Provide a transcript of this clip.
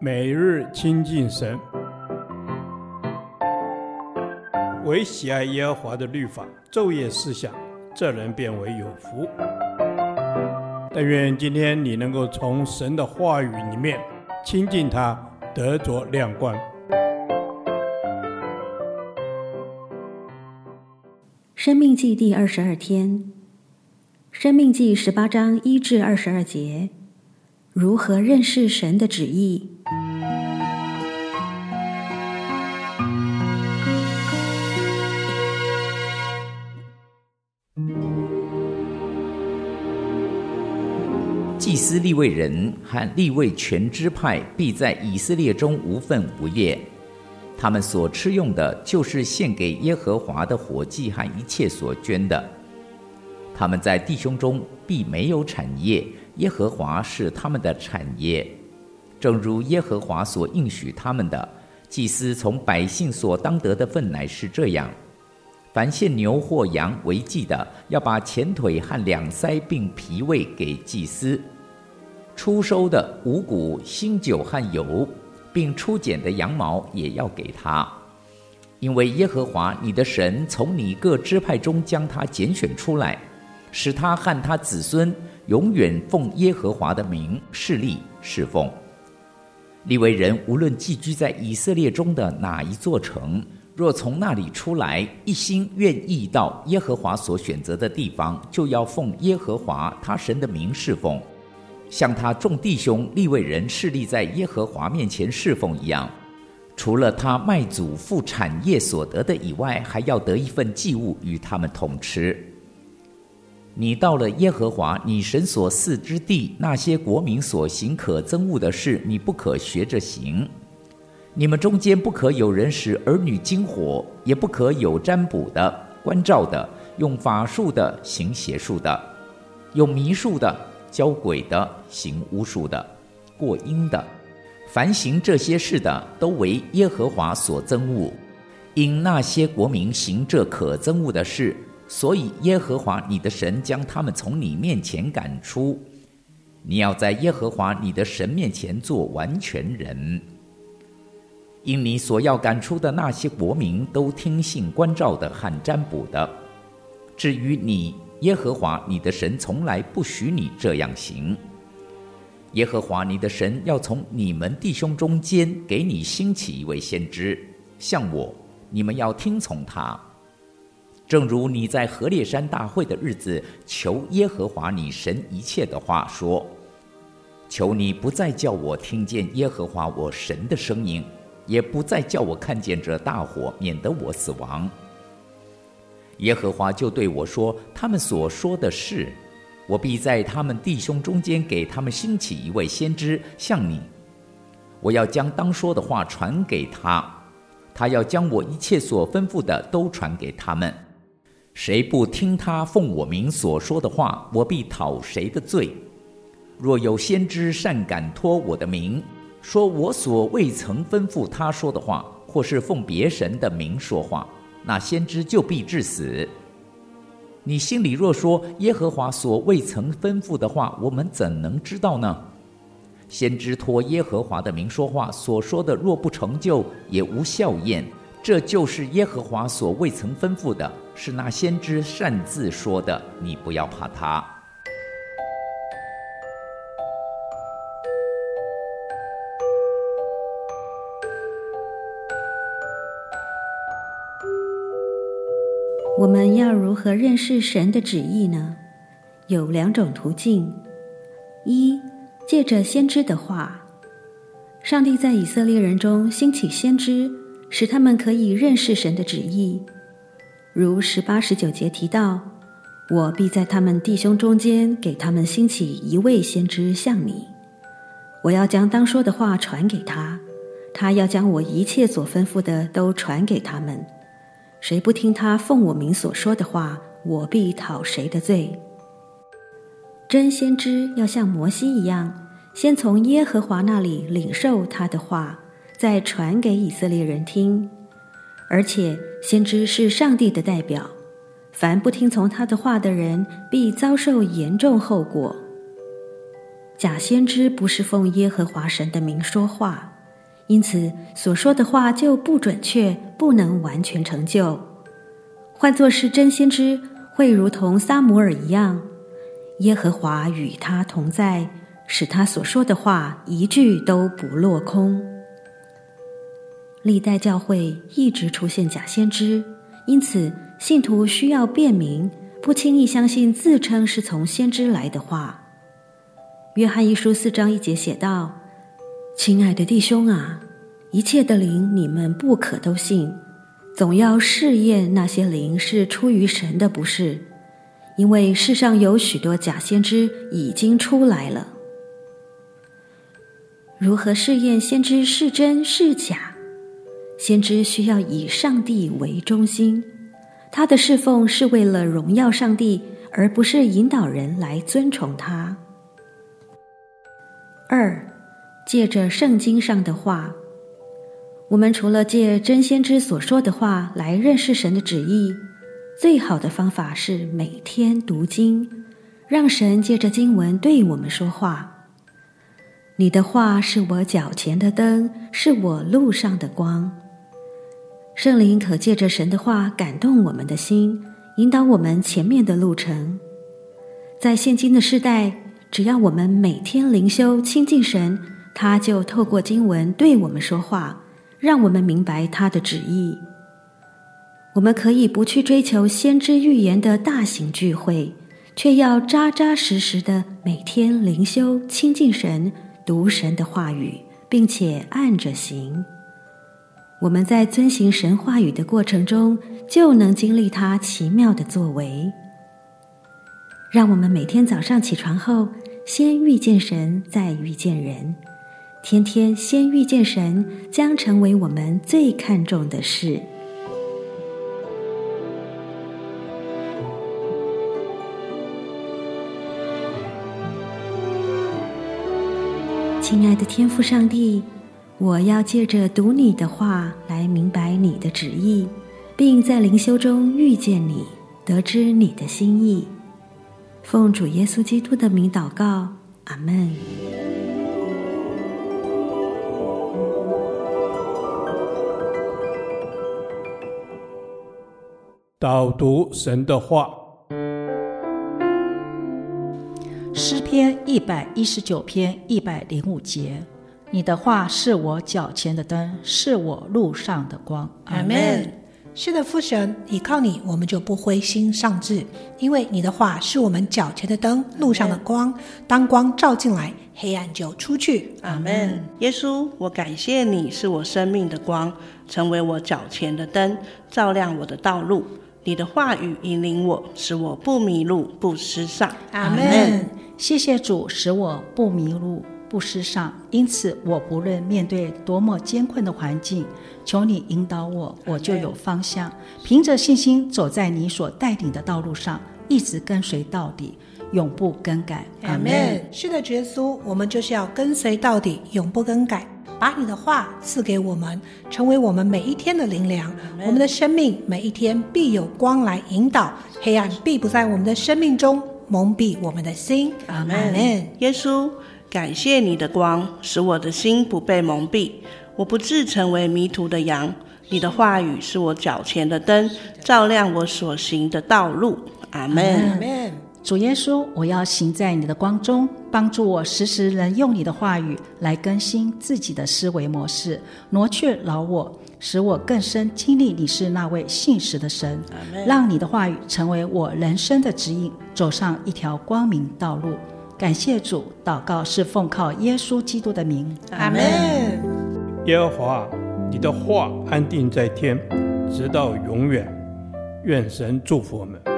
每日亲近神，唯喜爱耶和华的律法，昼夜思想，这人便为有福。但愿今天你能够从神的话语里面亲近他，得着亮光。生命记第二十二天，生命记十八章一至二十二节，如何认识神的旨意？祭司利未人和利未全支派必在以色列中无分无业，他们所吃用的，就是献给耶和华的火祭和一切所捐的。他们在弟兄中必没有产业，耶和华是他们的产业。正如耶和华所应许他们的，祭司从百姓所当得的份乃是这样：凡献牛或羊为祭的，要把前腿和两腮并脾胃给祭司。初收的五谷、新酒和油，并初剪的羊毛也要给他，因为耶和华你的神从你各支派中将他拣选出来，使他和他子孙永远奉耶和华的名侍立侍奉。利未人无论寄居在以色列中的哪一座城，若从那里出来，一心愿意到耶和华所选择的地方，就要奉耶和华他神的名侍奉。像他众弟兄利未人侍立在耶和华面前侍奉一样，除了他卖祖父产业所得的以外，还要得一份祭物与他们同吃。你到了耶和华你神所赐之地，那些国民所行可憎恶的事，你不可学着行。你们中间不可有人使儿女经火，也不可有占卜的、观照的、用法术的、行邪术的、用迷术的。教鬼的、行巫术的、过阴的，凡行这些事的，都为耶和华所憎恶。因那些国民行这可憎恶的事，所以耶和华你的神将他们从你面前赶出。你要在耶和华你的神面前做完全人。因你所要赶出的那些国民，都听信观兆的和占卜的。至于你，耶和华你的神从来不许你这样行。耶和华你的神要从你们弟兄中间给你兴起一位先知，像我，你们要听从他。正如你在何烈山大会的日子求耶和华你神一切的话说：求你不再叫我听见耶和华我神的声音，也不再叫我看见这大火，免得我死亡。耶和华就对我说：“他们所说的是，我必在他们弟兄中间给他们兴起一位先知，像你。我要将当说的话传给他，他要将我一切所吩咐的都传给他们。谁不听他奉我名所说的话，我必讨谁的罪。若有先知擅敢托我的名，说我所未曾吩咐他说的话，或是奉别神的名说话。”那先知就必治死。你心里若说耶和华所未曾吩咐的话，我们怎能知道呢？先知托耶和华的名说话，所说的若不成就，也无效验。这就是耶和华所未曾吩咐的，是那先知擅自说的。你不要怕他。我们要如何认识神的旨意呢？有两种途径：一，借着先知的话，上帝在以色列人中兴起先知，使他们可以认识神的旨意。如十八、十九节提到：“我必在他们弟兄中间给他们兴起一位先知，像你。我要将当说的话传给他，他要将我一切所吩咐的都传给他们。”谁不听他奉我名所说的话，我必讨谁的罪。真先知要像摩西一样，先从耶和华那里领受他的话，再传给以色列人听。而且先知是上帝的代表，凡不听从他的话的人，必遭受严重后果。假先知不是奉耶和华神的名说话，因此所说的话就不准确，不能完全成就。换作是真先知，会如同撒母耳一样，耶和华与他同在，使他所说的话一句都不落空。历代教会一直出现假先知，因此信徒需要辨明，不轻易相信自称是从先知来的话。约翰一书四章一节写道：“亲爱的弟兄啊，一切的灵你们不可都信。”总要试验那些灵是出于神的，不是？因为世上有许多假先知已经出来了。如何试验先知是真是假？先知需要以上帝为中心，他的侍奉是为了荣耀上帝，而不是引导人来尊崇他。二，借着圣经上的话。我们除了借真先知所说的话来认识神的旨意，最好的方法是每天读经，让神借着经文对我们说话。你的话是我脚前的灯，是我路上的光。圣灵可借着神的话感动我们的心，引导我们前面的路程。在现今的世代，只要我们每天灵修亲近神，他就透过经文对我们说话。让我们明白他的旨意。我们可以不去追求先知预言的大型聚会，却要扎扎实实的每天灵修、亲近神、读神的话语，并且按着行。我们在遵行神话语的过程中，就能经历他奇妙的作为。让我们每天早上起床后，先遇见神，再遇见人。天天先遇见神，将成为我们最看重的事。亲爱的天父上帝，我要借着读你的话来明白你的旨意，并在灵修中遇见你，得知你的心意。奉主耶稣基督的名祷告，阿门。导读神的话，诗篇一百一十九篇一百零五节：你的话是我脚前的灯，是我路上的光。阿门。是的，父神，依靠你，我们就不灰心丧志，因为你的话是我们脚前的灯，路上的光。当光照进来，黑暗就出去。阿门。耶稣，我感谢你是我生命的光，成为我脚前的灯，照亮我的道路。你的话语引领我，使我不迷路，不失丧。阿门。谢谢主，使我不迷路，不失丧。因此，我不论面对多么艰困的环境，求你引导我，我就有方向。凭着信心走在你所带领的道路上，一直跟随到底，永不更改。阿门。是的，耶稣，我们就是要跟随到底，永不更改。把你的话赐给我们，成为我们每一天的灵粮。我们的生命每一天必有光来引导，黑暗必不在我们的生命中蒙蔽我们的心。阿门。耶稣，感谢你的光，使我的心不被蒙蔽，我不致成为迷途的羊。你的话语是我脚前的灯，照亮我所行的道路。阿门。阿门。主耶稣，我要行在你的光中，帮助我时时能用你的话语来更新自己的思维模式，挪去老我，使我更深经历你是那位信实的神。让你的话语成为我人生的指引，走上一条光明道路。感谢主，祷告是奉靠耶稣基督的名。阿门。耶和华，你的话安定在天，直到永远。愿神祝福我们。